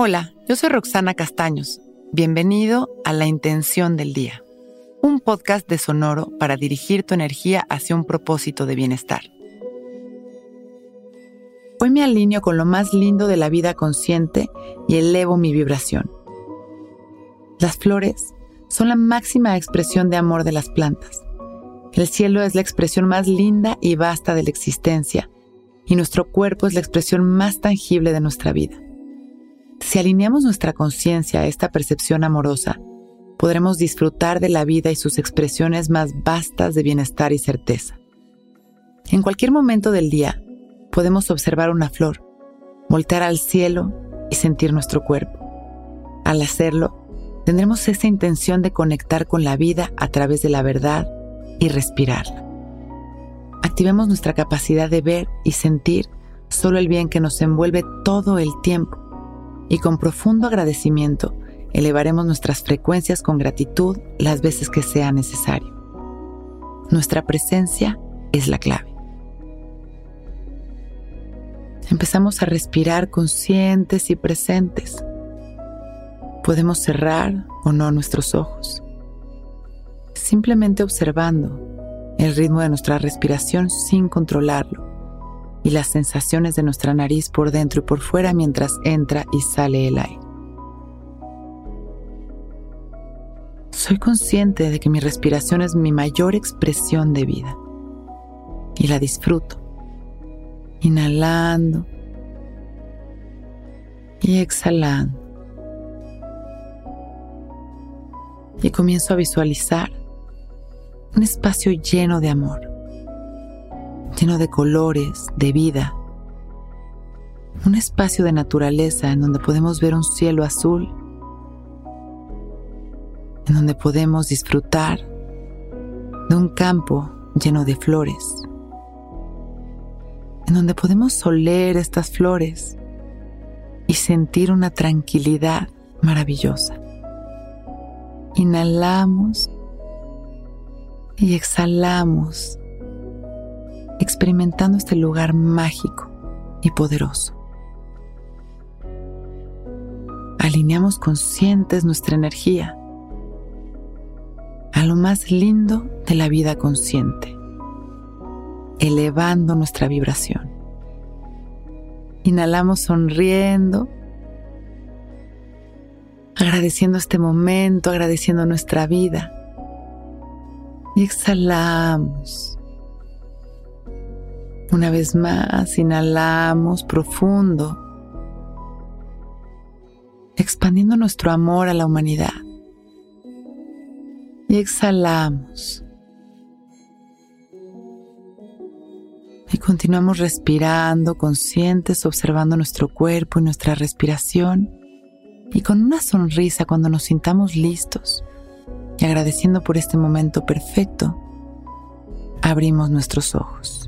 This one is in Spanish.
Hola, yo soy Roxana Castaños. Bienvenido a La Intención del Día, un podcast de Sonoro para dirigir tu energía hacia un propósito de bienestar. Hoy me alineo con lo más lindo de la vida consciente y elevo mi vibración. Las flores son la máxima expresión de amor de las plantas. El cielo es la expresión más linda y vasta de la existencia, y nuestro cuerpo es la expresión más tangible de nuestra vida. Si alineamos nuestra conciencia a esta percepción amorosa, podremos disfrutar de la vida y sus expresiones más vastas de bienestar y certeza. En cualquier momento del día, podemos observar una flor, voltear al cielo y sentir nuestro cuerpo. Al hacerlo, tendremos esa intención de conectar con la vida a través de la verdad y respirarla. Activemos nuestra capacidad de ver y sentir solo el bien que nos envuelve todo el tiempo y con profundo agradecimiento elevaremos nuestras frecuencias con gratitud las veces que sea necesario. Nuestra presencia es la clave. Empezamos a respirar conscientes y presentes. Podemos cerrar o no nuestros ojos, simplemente observando el ritmo de nuestra respiración sin controlarlo y las sensaciones de nuestra nariz por dentro y por fuera mientras entra y sale el aire. Soy consciente de que mi respiración es mi mayor expresión de vida y la disfruto, inhalando y exhalando. Y comienzo a visualizar un espacio lleno de amor lleno de colores, de vida. Un espacio de naturaleza en donde podemos ver un cielo azul, en donde podemos disfrutar de un campo lleno de flores, en donde podemos oler estas flores y sentir una tranquilidad maravillosa. Inhalamos y exhalamos experimentando este lugar mágico y poderoso. Alineamos conscientes nuestra energía a lo más lindo de la vida consciente, elevando nuestra vibración. Inhalamos sonriendo, agradeciendo este momento, agradeciendo nuestra vida. Y exhalamos una vez más, inhalamos profundo, expandiendo nuestro amor a la humanidad. Y exhalamos. Y continuamos respirando, conscientes, observando nuestro cuerpo y nuestra respiración. Y con una sonrisa cuando nos sintamos listos y agradeciendo por este momento perfecto, abrimos nuestros ojos.